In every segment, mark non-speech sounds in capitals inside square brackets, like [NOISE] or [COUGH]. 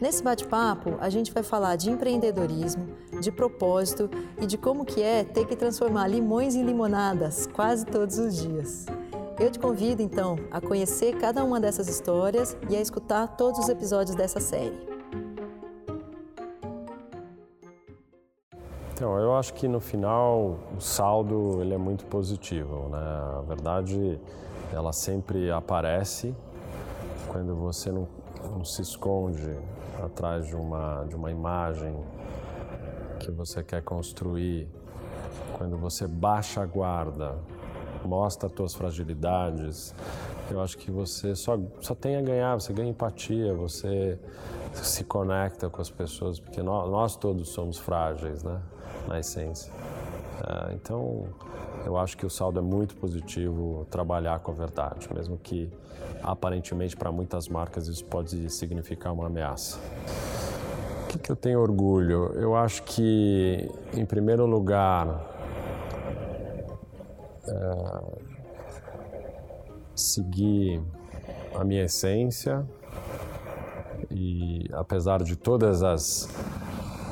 Nesse bate-papo, a gente vai falar de empreendedorismo, de propósito e de como que é ter que transformar limões em limonadas quase todos os dias. Eu te convido então a conhecer cada uma dessas histórias e a escutar todos os episódios dessa série. Então, eu acho que no final o saldo ele é muito positivo, né? A verdade, ela sempre aparece quando você não, não se esconde atrás de uma, de uma imagem que você quer construir, quando você baixa a guarda, mostra as suas fragilidades, eu acho que você só, só tem a ganhar, você ganha empatia, você se conecta com as pessoas, porque nós, nós todos somos frágeis, né? na essência. É, então, eu acho que o saldo é muito positivo trabalhar com a verdade, mesmo que aparentemente para muitas marcas isso pode significar uma ameaça. O que, que eu tenho orgulho? Eu acho que, em primeiro lugar, é, seguir a minha essência e apesar de todas as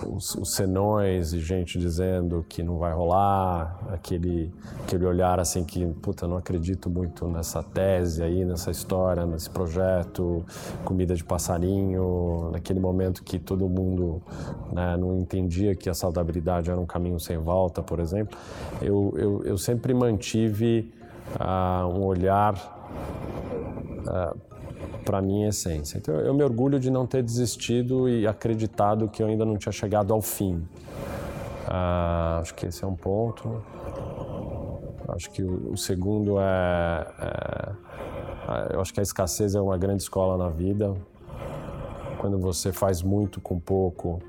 os, os senões e gente dizendo que não vai rolar, aquele, aquele olhar assim que, puta, não acredito muito nessa tese aí, nessa história, nesse projeto, comida de passarinho, naquele momento que todo mundo né, não entendia que a saudabilidade era um caminho sem volta, por exemplo, eu, eu, eu sempre mantive uh, um olhar uh, para a minha essência. Então eu me orgulho de não ter desistido e acreditado que eu ainda não tinha chegado ao fim. Ah, acho que esse é um ponto. Acho que o, o segundo é, é, eu acho que a escassez é uma grande escola na vida. Quando você faz muito com pouco,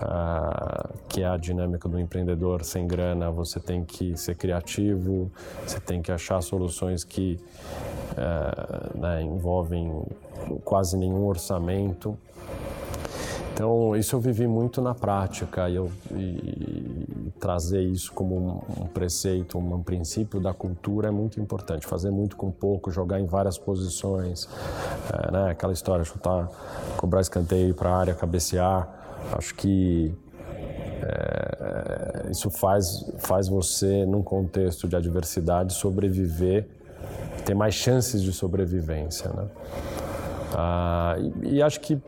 ah, que é a dinâmica do empreendedor sem grana, você tem que ser criativo, você tem que achar soluções que é, né, envolvem quase nenhum orçamento. Então, isso eu vivi muito na prática e, eu, e, e trazer isso como um, um, preceito, um, princípio da cultura é muito importante. Fazer muito com pouco, jogar em várias posições, é, né, aquela história, chutar, cobrar escanteio para a área, cabecear. Acho que é, isso faz, faz você, num contexto de adversidade, sobreviver ter mais chances de sobrevivência. Né? Ah, e, e, acho que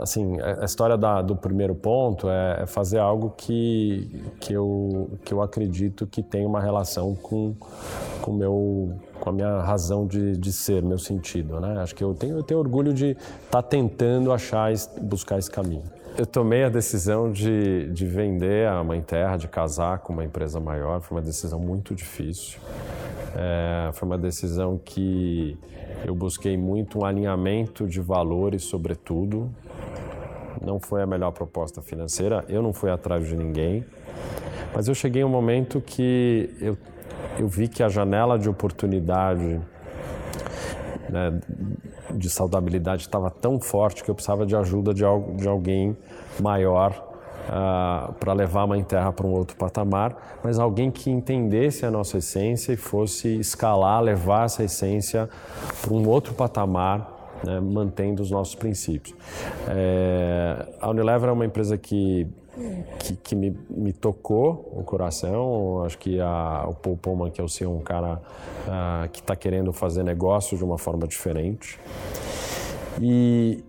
assim a história da, do primeiro ponto é, é, fazer algo que, que, eu, que eu acredito que tem uma relação com, com, meu, com a minha razão de, de ser, meu sentido. Né? Acho que eu tenho, eu tenho orgulho de estar tá tentando achar, buscar esse caminho. Eu tomei a decisão de, de vender a Mãe Terra, de casar com uma empresa maior. Foi uma decisão muito difícil. É, foi uma decisão que eu busquei muito um alinhamento de valores, sobretudo. Não foi a melhor proposta financeira, eu não fui atrás de ninguém, mas eu cheguei a um momento que eu, eu vi que a janela de oportunidade né, de saudabilidade estava tão forte que eu precisava de ajuda de, de alguém maior uh, ah, para levar a Mãe Terra para um outro patamar, mas alguém que entendesse a nossa essência e fosse escalar, levar essa essência para um outro patamar, né, mantendo os nossos princípios. É, a Unilever é uma empresa que que, que me, me, tocou o coração. Acho que a, o Paul Pullman, que é o um cara uh, que está querendo fazer negócio de uma forma diferente. E,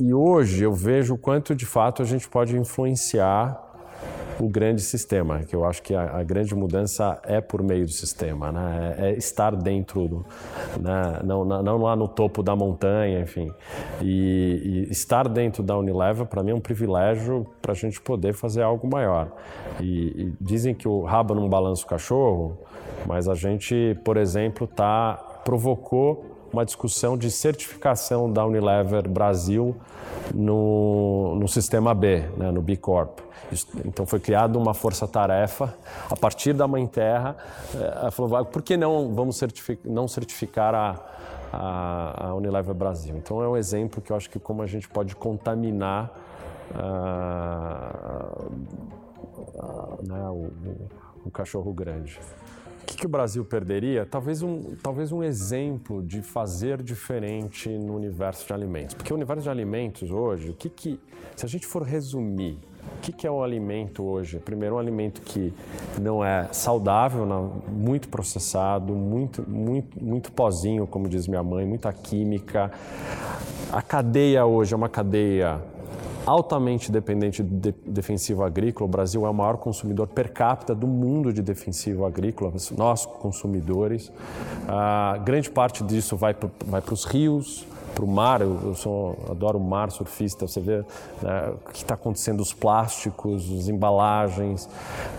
e hoje eu vejo o quanto de fato a gente pode influenciar o grande sistema, que eu acho que a, a grande mudança é por meio do sistema, né? é, é estar dentro, do, né? não, não, lá no topo da montanha, enfim. E, e estar dentro da Unilever, para mim, é um privilégio para a gente poder fazer algo maior. E, e, dizem que o rabo não balança o cachorro, mas a gente, por exemplo, tá, provocou uma discussão de certificação da Unilever Brasil no, no sistema B, né, no B Corp. Então foi criada uma força-tarefa a partir da Mãe Terra. Eh, ela falou, por que não vamos certificar, não certificar a, a, a Unilever Brasil? Então é um exemplo que eu acho que como a gente pode contaminar uh, uh, né, o, o, o cachorro grande. O que, que, o Brasil perderia? Talvez um, talvez um exemplo de fazer diferente no universo de alimentos. Porque o universo de alimentos hoje, o que, que se a gente for resumir, o que, que é um alimento hoje? Primeiro, um alimento que não é saudável, não, muito processado, muito, muito, muito pozinho, como diz minha mãe, muita química. A cadeia hoje é uma cadeia altamente dependente de defensivo agrícola. O Brasil é o maior consumidor per capita do mundo de defensivo agrícola, nós consumidores. Ah, grande parte disso vai para os rios, para o mar, eu, eu sou, adoro o mar surfista, você vê né, o que está acontecendo, os plásticos, as embalagens,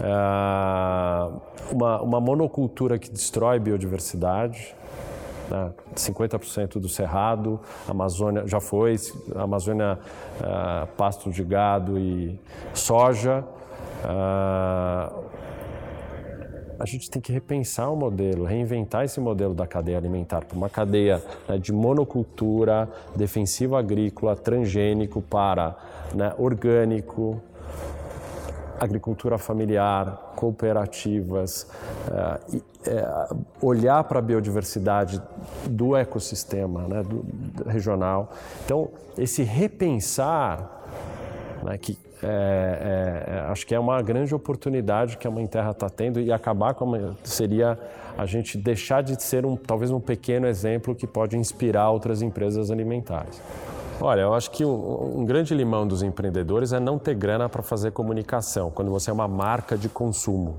ah, uma, uma monocultura que destrói biodiversidade, né? 50% do cerrado, Amazônia já foi, Amazônia uh, pasto de gado e soja. Uh, a gente tem que repensar o modelo, reinventar esse modelo da cadeia alimentar para uma cadeia né, de monocultura, defensivo agrícola, transgênico para né, orgânico, agricultura familiar, cooperativas, uh, uh, olhar para a biodiversidade do ecossistema né, do regional. Então, esse repensar, né, que é, é, acho que é uma grande oportunidade que a Mãe Terra está tendo e acabar com a, seria a gente deixar de ser um, talvez um pequeno exemplo que pode inspirar outras empresas alimentares. Olha, eu acho que um, grande limão dos empreendedores é não ter grana para fazer comunicação, quando você é uma marca de consumo.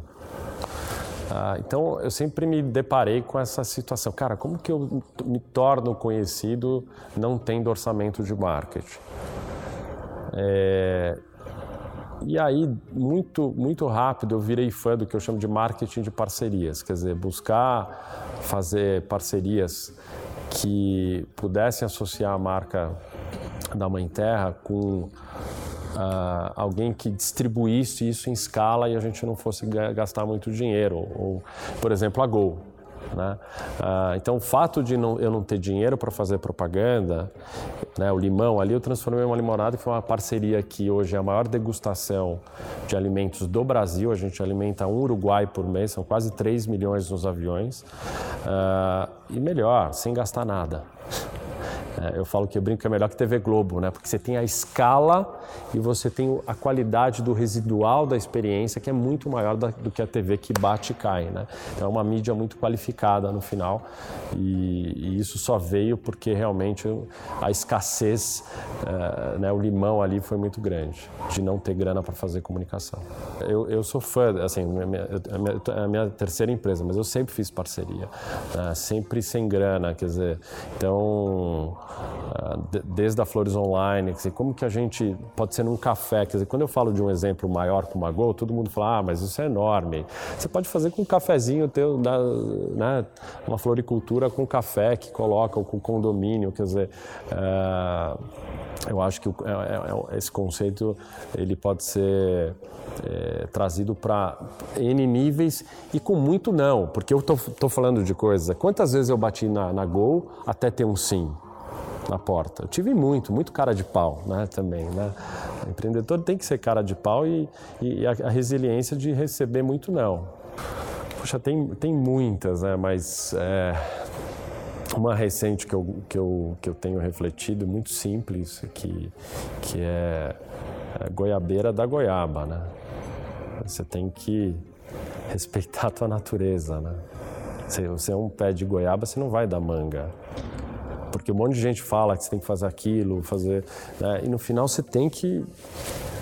Ah, então, eu sempre me deparei com essa situação. Cara, como que eu me torno conhecido não tendo orçamento de marketing? É... E aí, muito, muito rápido, eu virei fã do que eu chamo de marketing de parcerias. Quer dizer, buscar fazer parcerias que pudessem associar a marca da Mãe Terra com Uh, alguém que distribuísse isso em escala e a gente não fosse gastar muito dinheiro. Ou, por exemplo, a Gol. Né? Uh, então, o fato de não, eu não ter dinheiro para fazer propaganda, né, o limão ali, eu transformei em uma limonada que foi uma parceria que hoje é a maior degustação de alimentos do Brasil. A gente alimenta um Uruguai por mês, são quase 3 milhões nos aviões. Uh, e melhor, sem gastar nada. É, eu falo que eu brinco que é melhor que TV Globo, né? Porque você tem a escala e você tem a qualidade do residual da experiência que é muito maior do que a TV que bate e cai, né? Então é uma mídia muito qualificada no final e, e isso só veio porque realmente a escassez, é, né? O limão ali foi muito grande de não ter grana para fazer comunicação. Eu, eu sou fã, assim, é a minha terceira empresa, mas eu sempre fiz parceria, né? sempre sem grana, quer dizer, então desde a Flores Online, quer dizer, como que a gente pode ser num café, quer dizer, quando eu falo de um exemplo maior como a Gol, todo mundo fala, ah, mas isso é enorme. Você pode fazer com um cafezinho teu, né, uma floricultura com café que coloca, ou com condomínio, quer dizer, uh, eu acho que é, é, é, esse conceito ele pode ser é, trazido para N níveis e com muito não, porque eu estou falando de coisas. Quantas vezes eu bati na, na Gol até ter um sim? Na porta. Eu tive muito, muito cara de pau, né, também, né? O empreendedor tem que ser cara de pau e, e a, a, resiliência de receber muito não. Puxa, tem, tem muitas, né, mas é, uma recente que eu, que, eu, que eu tenho refletido, muito simples, que, que é, é goiabeira da goiaba, né? Você tem que respeitar a tua natureza, né? Se você é um pé de goiaba, você não vai dar manga porque um monte de gente fala que você tem que fazer aquilo, fazer. Né? E no final você tem que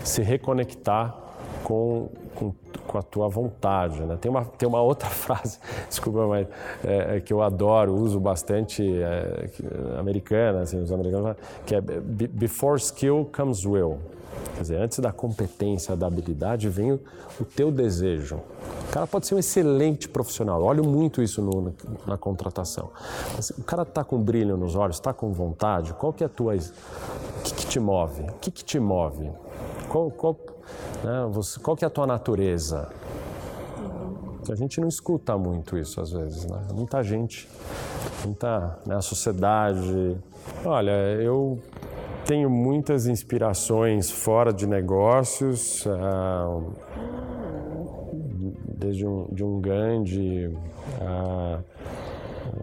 se reconectar com, com, com a tua vontade. Né? Tem, uma, tem uma outra [LAUGHS] frase, desculpa, mas é, é, que eu adoro, uso bastante, é, americana, assim, os americanos, que é Before skill comes will. Quer dizer, antes da competência, da habilidade, vem o, o teu desejo. O cara pode ser um excelente profissional. Eu olho muito isso no, na, na, contratação. Mas o cara está com brilho nos olhos, está com vontade. Qual que é a tua... O que, que te move? O que, que te move? Qual, qual, né, você, qual que é a tua natureza? A gente não escuta muito isso às vezes, né? Muita gente, muita né, a sociedade. Olha, eu tenho muitas inspirações fora de negócios, ah, desde um, de um Gandhi a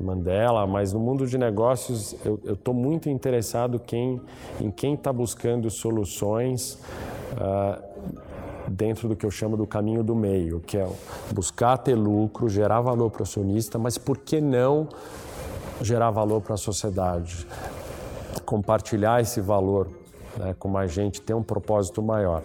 Mandela, mas no mundo de negócios eu estou muito interessado quem, em quem está buscando soluções ah, dentro do que eu chamo do caminho do meio, que é buscar ter lucro, gerar valor para o acionista, mas por que não gerar valor para a sociedade? Compartilhar esse valor né, com mais gente, ter um propósito maior.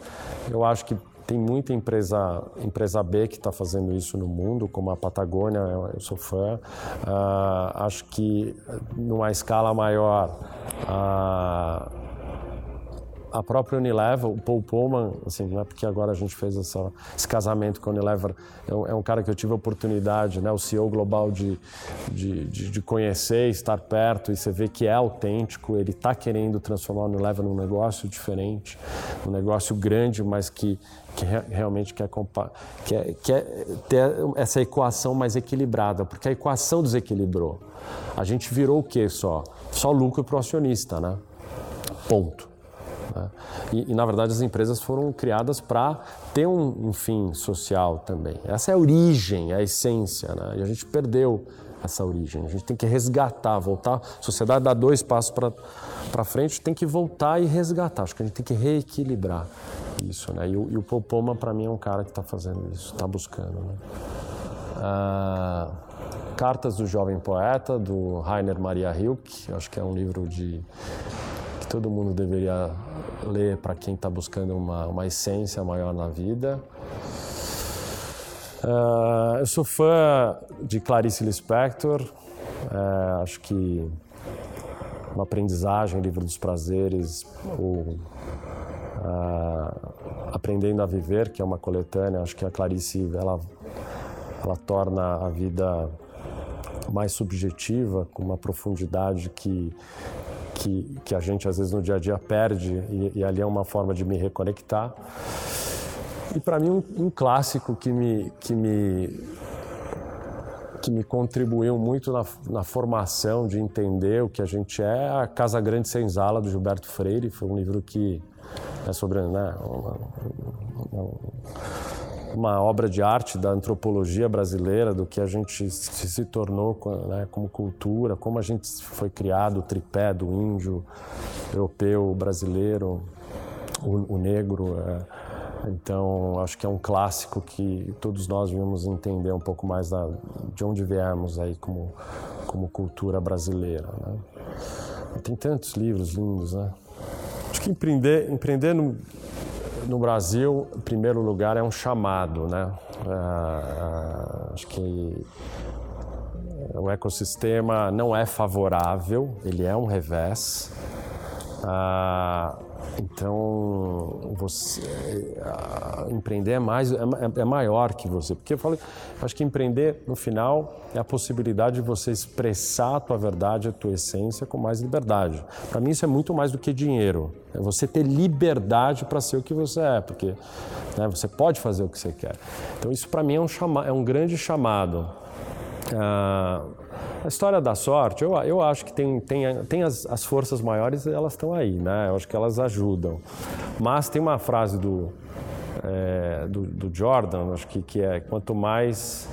Eu acho que tem muita empresa, empresa B que está fazendo isso no mundo, como a Patagônia, eu sou fã. Uh, acho que numa escala maior, uh, a própria Unilever, o Paul Pullman, assim, não é porque agora a gente fez essa, esse casamento com a Unilever, é um, é um, cara que eu tive a oportunidade, né, o CEO global, de, de, de, de conhecer, estar perto, e você vê que é autêntico, ele está querendo transformar a Unilever num negócio diferente, um negócio grande, mas que, que realmente quer, quer, quer ter essa equação mais equilibrada, porque a equação desequilibrou. A gente virou o quê só? Só lucro para o acionista, né? Ponto. Né? E, e, na verdade, as empresas foram criadas para ter um, um, fim social também. Essa é a origem, a essência. Né? E a gente perdeu essa origem. A gente tem que resgatar, voltar. A sociedade dá dois passos para frente, tem que voltar e resgatar. Acho que a gente tem que reequilibrar isso. Né? E, o, e o Popoma, para mim, é um cara que está fazendo isso, está buscando. Né? Ah, Cartas do Jovem Poeta, do Rainer Maria Hilke, acho que é um livro de que todo mundo deveria ler para quem está buscando uma, uma essência maior na vida. Uh, eu sou fã de Clarice Lispector, uh, acho que uma aprendizagem, Livro dos Prazeres, ou uh, Aprendendo a Viver, que é uma coletânea, acho que a Clarice ela, ela torna a vida mais subjetiva, com uma profundidade que que, que a gente às vezes no dia a dia perde e, e ali é uma forma de me reconectar. E para mim um, um, clássico que me, que me que me contribuiu muito na, na, formação de entender o que a gente é a Casa Grande Senzala do Gilberto Freire foi um livro que é sobre né, uma, uma, uma obra de arte da antropologia brasileira, do que a gente se tornou né, como cultura, como a gente foi criado, o tripé do índio, europeu, brasileiro, o, o negro. É. Então, acho que é um clássico que todos nós devemos entender um pouco mais da, de onde viemos aí como, como cultura brasileira. Né? Tem tantos livros lindos, né? Acho que empreender, empreender no, no Brasil, em primeiro lugar, é um chamado, né? É, acho que o ecossistema não é favorável, ele é um revés. Ah, então, você uh, empreender é mais é, é, maior que você, porque eu falo, acho que empreender no final é a possibilidade de você expressar a tua verdade, a tua essência com mais liberdade. Para mim isso é muito mais do que dinheiro. É você ter liberdade para ser o que você é, porque né, você pode fazer o que você quer. Então isso para mim é um chama, é um grande chamado. Uh, a história da sorte, eu, eu acho que tem, tem, tem as, as forças maiores, elas estão aí, né? Eu acho que elas ajudam. Mas tem uma frase do, é, do, do, Jordan, acho que, que é quanto mais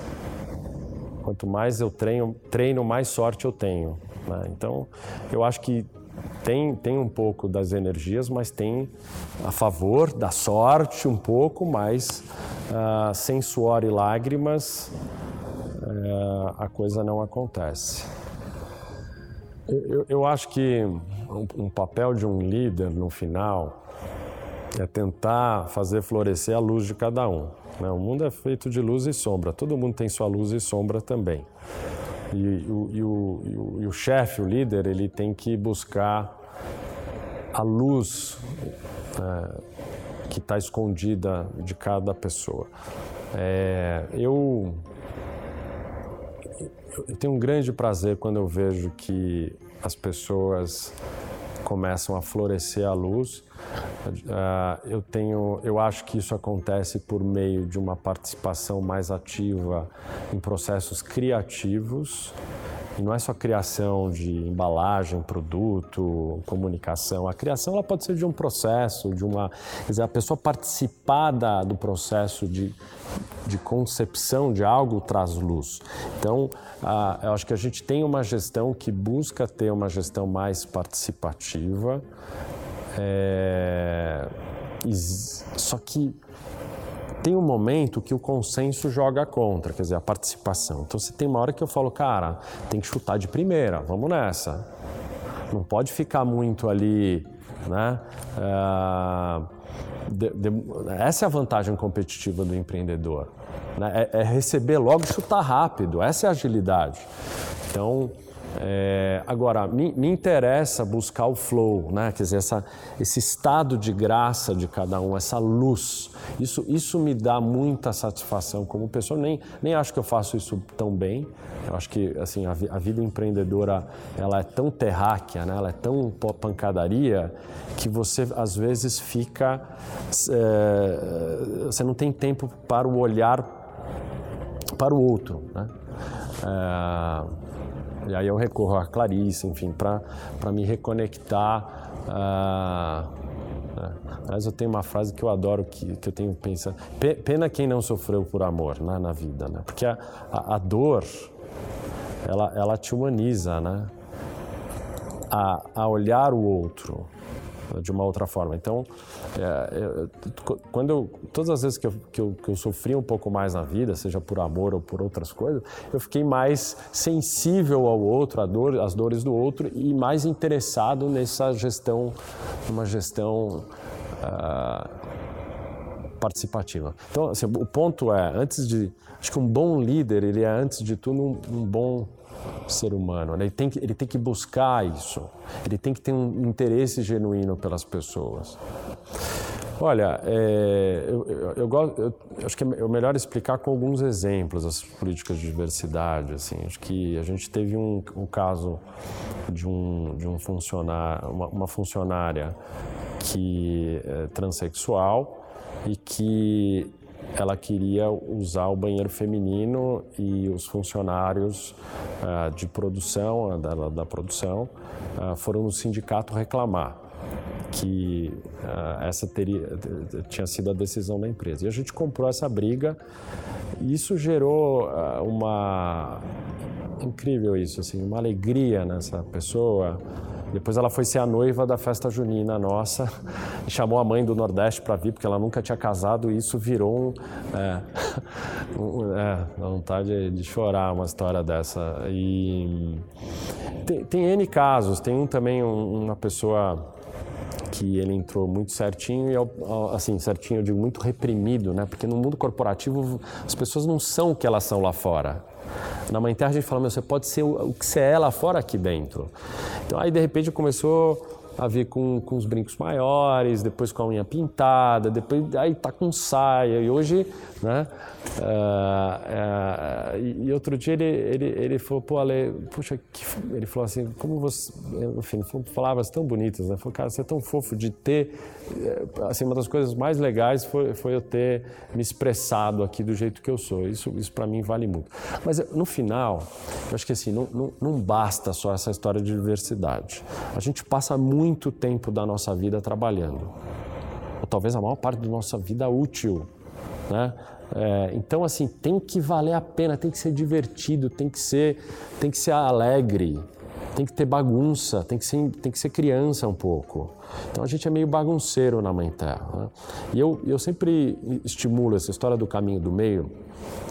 quanto mais eu treino, treino mais sorte eu tenho. Né? Então, eu acho que tem, tem um pouco das energias, mas tem a favor da sorte um pouco, mas uh, sem suor e lágrimas a coisa não acontece. Eu, eu acho que um, um, papel de um líder no final é tentar fazer florescer a luz de cada um. Né? O mundo é feito de luz e sombra, todo mundo tem sua luz e sombra também. E, o, e o, e o chefe, o líder, ele tem que buscar a luz é, que está escondida de cada pessoa. É, eu, eu tenho um grande prazer quando eu vejo que as pessoas começam a florescer a luz. Uh, eu tenho, eu acho que isso acontece por meio de uma participação mais ativa em processos criativos e não é só criação de embalagem, produto, comunicação. A criação ela pode ser de um processo, de uma. Quer dizer, a pessoa participar da, do processo de, de concepção de algo traz luz. Então, a, eu acho que a gente tem uma gestão que busca ter uma gestão mais participativa. É, só que tem um momento que o consenso joga contra, quer dizer, a participação. Então, você tem uma hora que eu falo, cara, tem que chutar de primeira, vamos nessa. Não pode ficar muito ali, né? Uh, de, de, essa é a vantagem competitiva do empreendedor. Né? É, é receber logo e chutar rápido, essa é a agilidade. Então, é, agora, me, me, interessa buscar o flow, né? quer dizer, essa, esse estado de graça de cada um, essa luz. Isso, isso me dá muita satisfação como pessoa. Nem, nem acho que eu faço isso tão bem. Eu acho que assim, a, a vida empreendedora ela é tão terráquea, né? ela é tão pancadaria, que você às vezes fica. É, você não tem tempo para o olhar para o outro. Né? É, e aí eu recorro a Clarice, enfim, para me reconectar. Uh, Aliás, eu tenho uma frase que eu adoro, que, que eu tenho pensado. Pena quem não sofreu por amor né, na vida, né? Porque a, a, a dor, ela, ela te humaniza, né? A, a olhar o outro, de uma outra forma. Então, é, quando eu, todas as vezes que eu, que, eu, que eu sofri um pouco mais na vida, seja por amor ou por outras coisas, eu fiquei mais sensível ao outro, à dor, às dores do outro e mais interessado nessa gestão, uma gestão uh, participativa. Então, assim, o ponto é, antes de, acho que um bom líder, ele é antes de tudo um, um bom ser humano. Né? Ele tem, que, ele tem que buscar isso. Ele tem que ter um interesse genuíno pelas pessoas. Olha, é, eu, eu, eu, gosto, eu, acho que é melhor explicar com alguns exemplos as políticas de diversidade. Assim, acho que a gente teve um, um caso de um, de um funcionário, uma, uma funcionária que é transexual e que ela queria usar o banheiro feminino e os funcionários uh, de produção, da, da produção, uh, foram no sindicato reclamar que uh, essa teria, tinha sido a decisão da empresa. E a gente comprou essa briga e isso gerou uma incrível isso, assim, uma alegria nessa pessoa. Depois ela foi ser a noiva da festa junina nossa [LAUGHS] chamou a mãe do Nordeste para vir, porque ela nunca tinha casado e isso virou um. É, [LAUGHS] um, é vontade de chorar uma história dessa. E tem, tem N casos, tem um também, um, uma pessoa que ele entrou muito certinho e assim certinho eu digo muito reprimido né porque no mundo corporativo as pessoas não são o que elas são lá fora na Mãe Terra a gente fala, meu, você pode ser o que você é lá fora aqui dentro. Então aí de repente começou a vir com, com os brincos maiores, depois com a unha pintada, depois aí tá com saia. E hoje, né? Uh, uh, e, outro dia ele, ele, ele falou, pô, Ale, puxa, ele falou assim, como você, enfim, palavras tão bonitas, né? Falou, cara, você é tão fofo de ter, eh, assim, uma das coisas mais legais foi, foi eu ter me expressado aqui do jeito que eu sou. Isso, isso para mim vale muito. Mas no final, eu acho que assim, não, não, não basta só essa história de diversidade. A gente passa muito tempo da nossa vida trabalhando, ou talvez a maior parte da nossa vida útil, né? É, então, assim, tem que valer a pena, tem que ser divertido, tem que ser, tem que ser alegre, tem que ter bagunça, tem que ser, tem que ser criança um pouco. Então a gente é meio bagunceiro na Mãe Terra. Né? E eu, eu sempre estimulo essa história do caminho do meio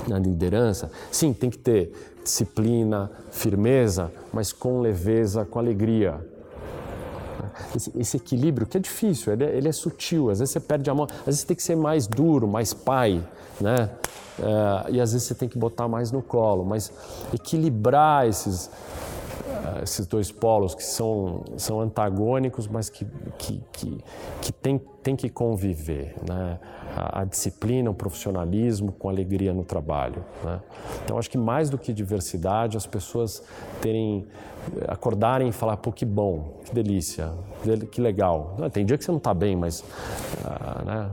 na liderança. Sim, tem que ter disciplina, firmeza, mas com leveza, com alegria. Esse, esse, equilíbrio que é difícil, ele é, ele é, sutil, às vezes você perde a mão, às vezes você tem que ser mais duro, mais pai, né? É, e às vezes você tem que botar mais no colo, mas equilibrar esses, esses dois polos que são, são antagônicos, mas que, que, que, que tem, tem que conviver, né? A, a, disciplina, o profissionalismo com alegria no trabalho. Né? Então, acho que mais do que diversidade, as pessoas terem acordarem e falar, pô, que bom, que delícia, que legal. Tem dia que você não está bem, mas uh, né?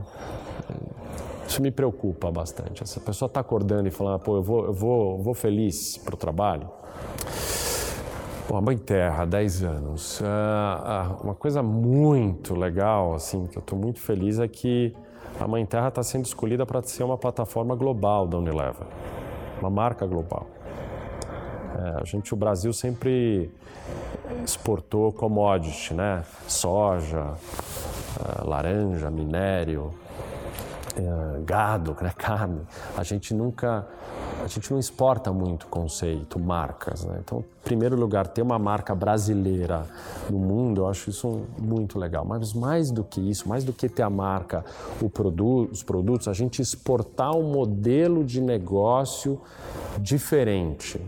Isso me preocupa bastante. Essa pessoa está acordando e falando, pô, eu vou, eu vou, eu vou feliz para o trabalho. Pô, a Mãe Terra, 10 anos. Uh, uma coisa muito legal, assim, que eu estou muito feliz é que a Mãe Terra está sendo escolhida para ser uma plataforma global da Unilever, uma marca global. É, a gente, o Brasil sempre exportou commodity, né? Soja, uh, laranja, minério, uh, gado, né? [LAUGHS] carne. A gente nunca a gente não exporta muito conceito, marcas. Né? Então, em primeiro lugar, ter uma marca brasileira no mundo, eu acho isso muito legal. Mas mais do que isso, mais do que ter a marca, os produtos, a gente exportar um modelo de negócio diferente.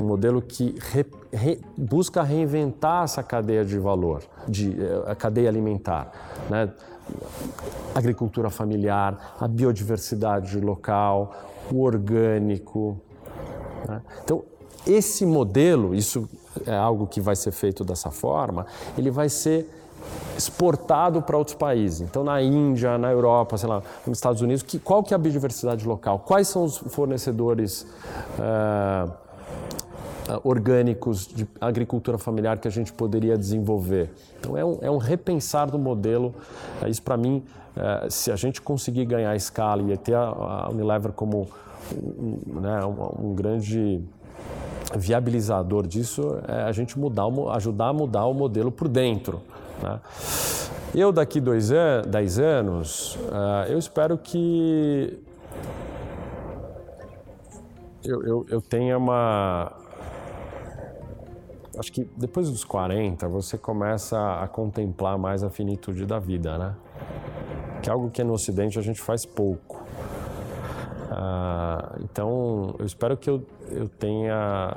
Um modelo que re, re, busca reinventar essa cadeia de valor, de, eh, a cadeia alimentar. Né? agricultura familiar, a biodiversidade local, o orgânico. Né? Então, esse modelo, isso é algo que vai ser feito dessa forma, ele vai ser exportado para outros países. Então, na Índia, na Europa, sei lá, nos Estados Unidos, que, qual que é a biodiversidade local? Quais são os fornecedores uh, orgânicos de agricultura familiar que a gente poderia desenvolver? Então, é um, é um repensar do modelo. Isso, para mim, é, se a gente conseguir ganhar escala e ter a, Unilever como um, né, um, grande viabilizador disso, é a gente mudar, ajudar a mudar o modelo por dentro. Né? Eu, daqui dois an dez anos, eu espero que eu, eu, eu tenha uma. Acho que depois dos 40 você começa a contemplar mais a finitude da vida, né? que é algo que no Ocidente a gente faz pouco. Ah, então, eu espero que eu, eu tenha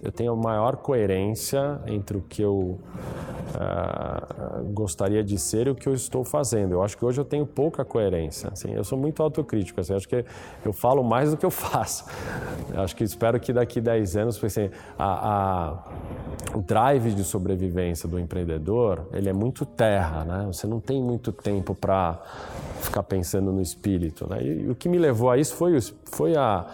eu tenha maior coerência entre o que eu uh, gostaria de ser o que eu estou fazendo. Eu acho que hoje eu tenho pouca coerência. Assim, eu sou muito autocrítico. Assim, acho que eu falo mais do que eu [LAUGHS] faço. Acho que espero que daqui a 10 anos, assim, a, a, o drive de sobrevivência do empreendedor ele é muito terra. Né? Você não tem muito tempo para ficar pensando no espírito. Né? E, e, o que me levou a isso foi, foi a,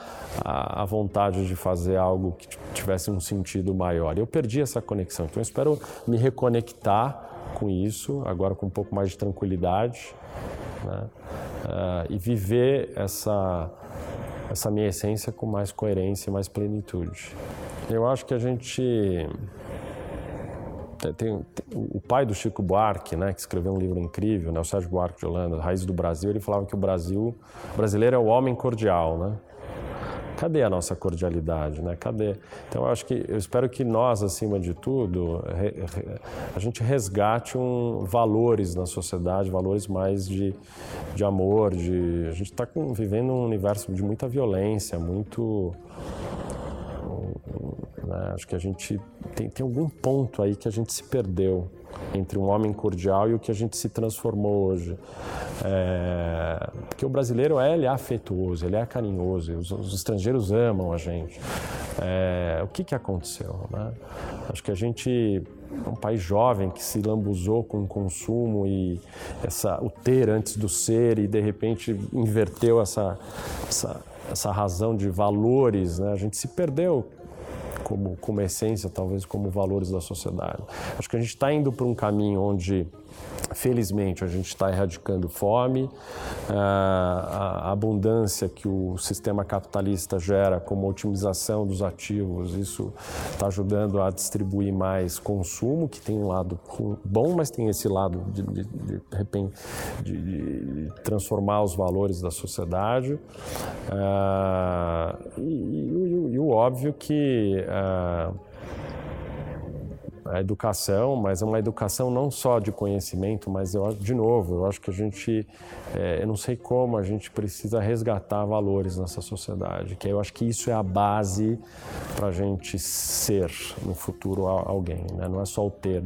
a, a, vontade de fazer algo que tivesse um sentido maior. Eu perdi essa conexão, então eu espero me reconectar com isso, agora com um pouco mais de tranquilidade, né? uh, e viver essa, essa minha essência com mais coerência mais plenitude. Eu acho que a gente tem, tem, o pai do Chico Buarque, né, que escreveu um livro incrível, né, o Sérgio Buarque de Holanda, Raiz do Brasil, ele falava que o Brasil, o brasileiro é o homem cordial, né? Cadê a nossa cordialidade, né? Cadê? Então eu acho que eu espero que nós, acima de tudo, re, re, a gente resgate um, valores na sociedade, valores mais de, de amor, de a gente está vivendo um universo de muita violência, muito né? Acho que a gente tem, tem algum ponto aí que a gente se perdeu entre um homem cordial e o que a gente se transformou hoje. É, porque o brasileiro é, ele é afetuoso, ele é carinhoso, os, os estrangeiros amam a gente. É, o que, que aconteceu? Né? Acho que a gente é um país jovem que se lambuzou com o consumo e essa, o ter antes do ser e de repente inverteu essa, essa, essa razão de valores. Né? A gente se perdeu como, como essência, talvez como valores da sociedade. Acho que a gente está indo para um caminho onde Felizmente, a gente está erradicando fome, ah, a abundância que o sistema capitalista gera como otimização dos ativos, isso está ajudando a distribuir mais consumo, que tem um lado bom, mas tem esse lado de, de, de, de transformar os valores da sociedade. Ah, e, e, e, o óbvio que. A educação, mas é uma educação não só de conhecimento, mas eu, de novo, eu acho que a gente, é, eu não sei como, a gente precisa resgatar valores nessa sociedade, que eu acho que isso é a base para a gente ser no futuro alguém, né? não é só o ter.